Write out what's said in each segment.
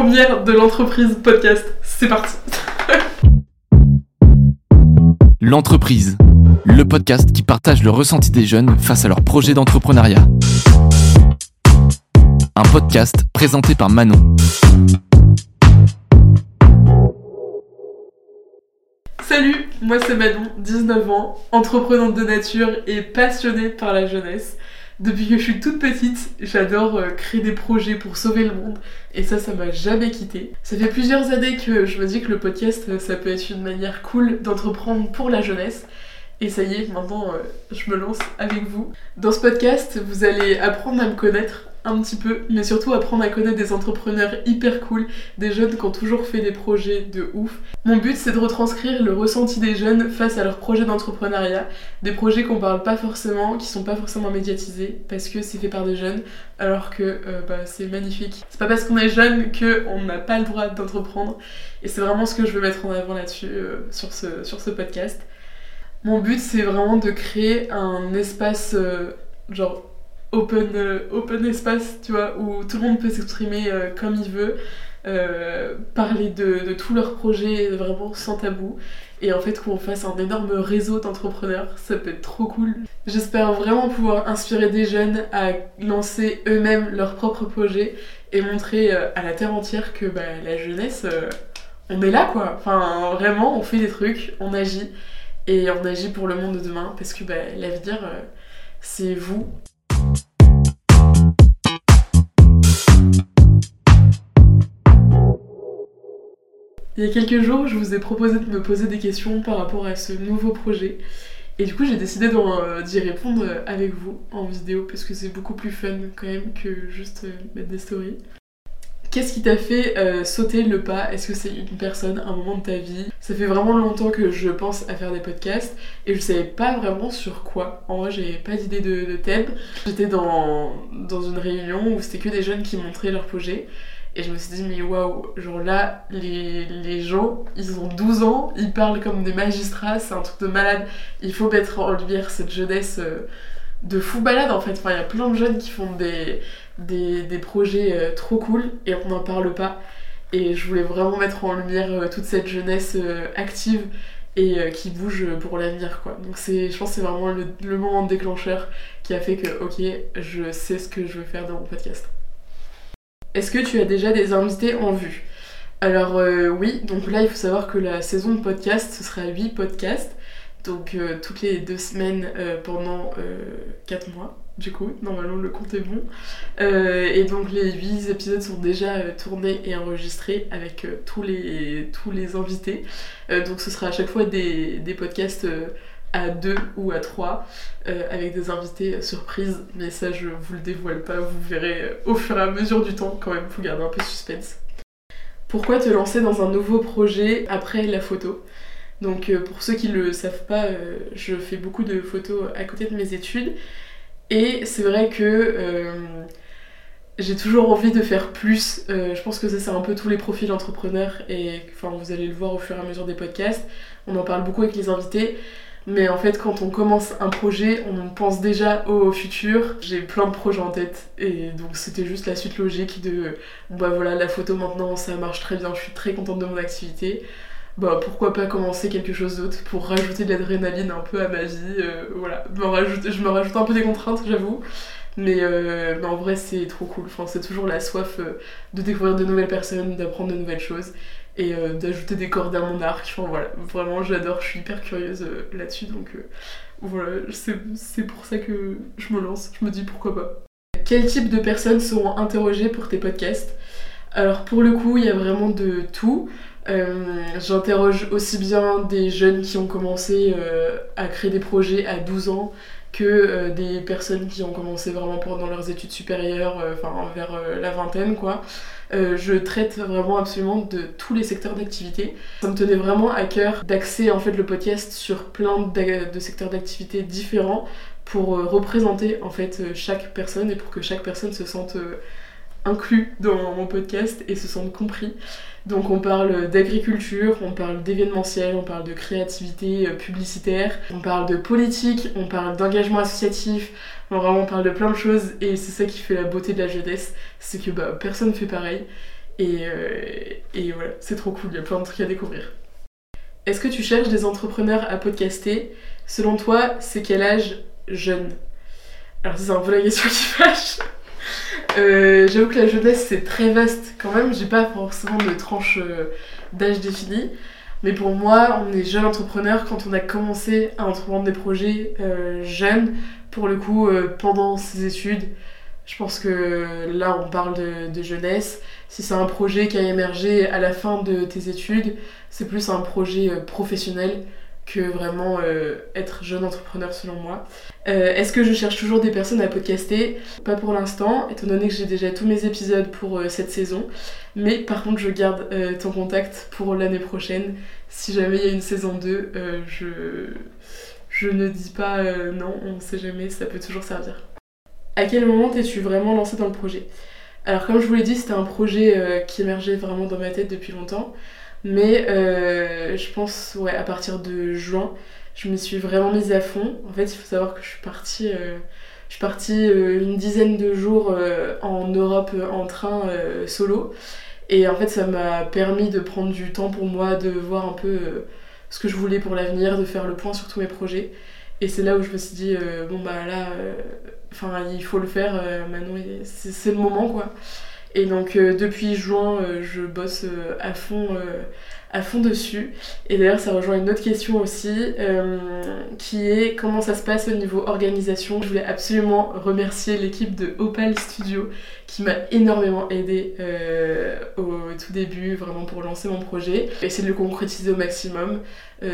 première de l'entreprise podcast. C'est parti. L'entreprise, le podcast qui partage le ressenti des jeunes face à leur projet d'entrepreneuriat. Un podcast présenté par Manon. Salut, moi c'est Manon, 19 ans, entreprenante de nature et passionnée par la jeunesse. Depuis que je suis toute petite, j'adore euh, créer des projets pour sauver le monde et ça, ça m'a jamais quitté. Ça fait plusieurs années que je me dis que le podcast, euh, ça peut être une manière cool d'entreprendre pour la jeunesse. Et ça y est, maintenant euh, je me lance avec vous. Dans ce podcast, vous allez apprendre à me connaître un petit peu, mais surtout apprendre à connaître des entrepreneurs hyper cool, des jeunes qui ont toujours fait des projets de ouf. Mon but c'est de retranscrire le ressenti des jeunes face à leurs projets d'entrepreneuriat, des projets qu'on parle pas forcément, qui sont pas forcément médiatisés, parce que c'est fait par des jeunes, alors que euh, bah, c'est magnifique. C'est pas parce qu'on est jeune qu'on n'a pas le droit d'entreprendre, et c'est vraiment ce que je veux mettre en avant là-dessus, euh, sur, ce, sur ce podcast. Mon but c'est vraiment de créer un espace euh, genre open, euh, open espace, tu vois, où tout le monde peut s'exprimer euh, comme il veut, euh, parler de, de tous leurs projets vraiment sans tabou. Et en fait, qu'on fasse un énorme réseau d'entrepreneurs, ça peut être trop cool. J'espère vraiment pouvoir inspirer des jeunes à lancer eux-mêmes leurs propres projets et montrer à la terre entière que bah, la jeunesse, on est là quoi. Enfin, vraiment, on fait des trucs, on agit et on agit pour le monde de demain parce que bah, l'avenir, c'est vous il y a quelques jours, je vous ai proposé de me poser des questions par rapport à ce nouveau projet. Et du coup, j'ai décidé euh, d'y répondre avec vous en vidéo parce que c'est beaucoup plus fun quand même que juste euh, mettre des stories. Qu'est-ce qui t'a fait euh, sauter le pas? Est-ce que c'est une personne, un moment de ta vie? Ça fait vraiment longtemps que je pense à faire des podcasts et je savais pas vraiment sur quoi. En vrai, j'avais pas d'idée de, de, thème. J'étais dans une réunion où c'était que des jeunes qui montraient leur projet et je me suis dit, mais waouh, genre là, les, les, gens, ils ont 12 ans, ils parlent comme des magistrats, c'est un truc de malade. Il faut mettre en lumière cette jeunesse euh, de fou balade en fait. Il y a plein de jeunes qui font des, des, des projets euh, trop cool et on n'en parle pas. Et je voulais vraiment mettre en lumière euh, toute cette jeunesse active et qui bouge pour l'avenir quoi. Donc je pense que c'est vraiment le, le moment déclencheur qui a fait que ok, je sais ce que je veux faire dans mon podcast. Est-ce que tu as déjà des invités en vue? Alors euh, oui, donc là il faut savoir que la saison de podcast, ce sera 8 podcasts, donc euh, toutes les deux semaines euh, pendant 4 mois. Du coup, normalement le compte est bon. et donc les 8 épisodes sont déjà tournés et enregistrés avec tous, les, invités. donc ce sera à chaque fois des podcasts à deux ou à trois euh, avec des invités surprises mais ça je vous le dévoile pas vous verrez euh, au fur et à mesure du temps quand même faut garder un peu de suspense pourquoi te lancer dans un nouveau projet après la photo? Donc euh, pour ceux qui le savent pas je fais beaucoup de photos à côté de mes études et c'est vrai que j'ai toujours envie de faire plus. je pense que ça, c'est un peu tous les profils d'entrepreneurs et enfin, vous allez le voir au fur et à mesure des podcasts. On en parle beaucoup avec les invités. Mais en fait, quand on commence un projet, on pense déjà au futur. J'ai plein de projets en tête et donc c'était juste la suite logique de bah voilà, la photo maintenant ça marche très bien, je suis très contente de mon activité. Bah pourquoi pas commencer quelque chose d'autre pour rajouter de l'adrénaline un peu à ma vie. Euh, voilà, je me rajoute un peu des contraintes, j'avoue. Mais, euh, mais, en vrai, c'est trop cool. Enfin, c'est toujours la soif euh, de découvrir de nouvelles personnes, d'apprendre de nouvelles choses et euh, d'ajouter des cordes à mon arc. Enfin voilà, vraiment j'adore, je suis hyper curieuse euh, là-dessus donc euh, voilà, c'est pour ça que je me lance, je me dis pourquoi pas. Quel type de personnes seront interrogées pour tes podcasts? Alors pour le coup, il y a vraiment de tout. J'interroge aussi bien des jeunes qui ont commencé à créer des projets à 12 ans que des personnes qui ont commencé vraiment pendant leurs études supérieures, enfin vers la vingtaine quoi. Euh, je traite vraiment absolument de tous les secteurs d'activité. Ça me tenait vraiment à cœur d'axer en fait le podcast sur plein de secteurs d'activité différents pour euh, représenter en fait euh, chaque personne et pour que chaque personne se sente inclus dans mon podcast et se sente compris. Donc on parle d'agriculture, on parle d'événementiel, on parle de créativité publicitaire, on parle de politique, on parle d'engagement associatif, vraiment, on parle de plein de choses et c'est ça qui fait la beauté de la jeunesse, c'est que bah, personne ne fait pareil. Et, et voilà, c'est trop cool, il y a plein de trucs à découvrir. Est-ce que tu cherches des entrepreneurs à podcaster? Selon toi, c'est quel âge jeune? Alors c'est un peu la question qui fâche. Euh, j'avoue que la jeunesse c'est très vaste quand même, j'ai pas forcément de tranche euh, d'âge définie. Mais pour moi, on est jeune entrepreneur quand on a commencé à entreprendre des projets euh, jeunes, pour le coup, pendant ses études. Je pense que là, on parle de, jeunesse. Si c'est un projet qui a émergé à la fin de tes études, c'est plus un projet professionnel que vraiment euh, être jeune entrepreneur selon moi. Euh, est-ce que je cherche toujours des personnes à podcaster? Pas pour l'instant, étant donné que j'ai déjà tous mes épisodes pour euh, cette saison. Mais par contre, je garde ton contact pour l'année prochaine. Si jamais il y a une saison 2, je, je ne dis pas non, on ne sait jamais, ça peut toujours servir. À quel moment t'es-tu vraiment lancé dans le projet? Alors comme je vous l'ai dit, c'était un projet qui émergeait vraiment dans ma tête depuis longtemps. Mais euh, je pense, ouais, à partir de juin, je me suis vraiment mise à fond. En fait, il faut savoir que je suis partie, euh, je suis partie euh, une dizaine de jours en Europe en train solo. Et en fait, ça m'a permis de prendre du temps pour moi, de voir un peu ce que je voulais pour l'avenir, de faire le point sur tous mes projets. Et c'est là où je me suis dit, bon bah là, il faut le faire maintenant, c'est le moment quoi. Et donc euh, depuis juin, euh, je bosse euh, à fond à fond dessus. Et d'ailleurs, ça rejoint une autre question aussi, qui est comment ça se passe au niveau organisation. Je voulais absolument remercier l'équipe de Opal Studio qui m'a énormément aidé au tout début, vraiment pour lancer mon projet. Essayer de le concrétiser au maximum,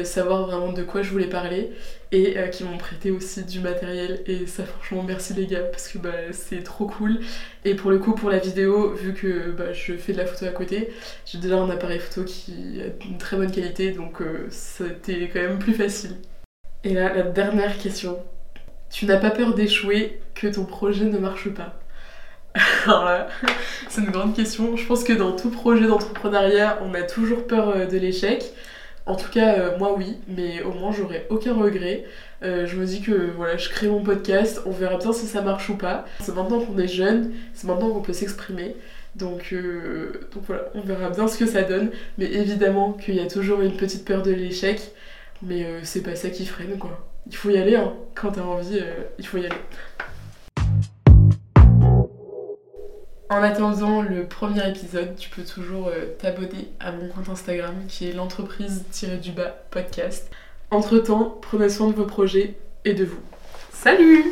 savoir vraiment de quoi je voulais parler et qui m'ont prêté aussi du matériel. Et ça, franchement, merci les gars, parce que bah, c'est trop cool. Et pour le coup, pour la vidéo, vu que bah, je fais de la photo à côté, j'ai déjà un appareil photo qui a une très bonne qualité, donc euh, c'était quand même plus facile. Et là, la dernière question. Tu n'as pas peur d'échouer, que ton projet ne marche pas? Alors là, c'est une grande question. Je pense que dans tout projet d'entrepreneuriat, on a toujours peur euh, de l'échec. En tout cas, euh, moi oui, mais au moins j'aurais aucun regret. Euh, je me dis que voilà, je crée mon podcast, on verra bien si ça marche ou pas. C'est maintenant qu'on est jeune, c'est maintenant qu'on peut s'exprimer. Donc, donc voilà, on verra bien ce que ça donne. Mais évidemment qu'il y a toujours une petite peur de l'échec, mais c'est pas ça qui freine quoi. Il faut y aller, hein. quand t'as envie, il faut y aller. En attendant le premier épisode, tu peux toujours euh, t'abonner à mon compte Instagram qui est l'entreprise-du-bas podcast. Entre temps, prenez soin de vos projets et de vous. Salut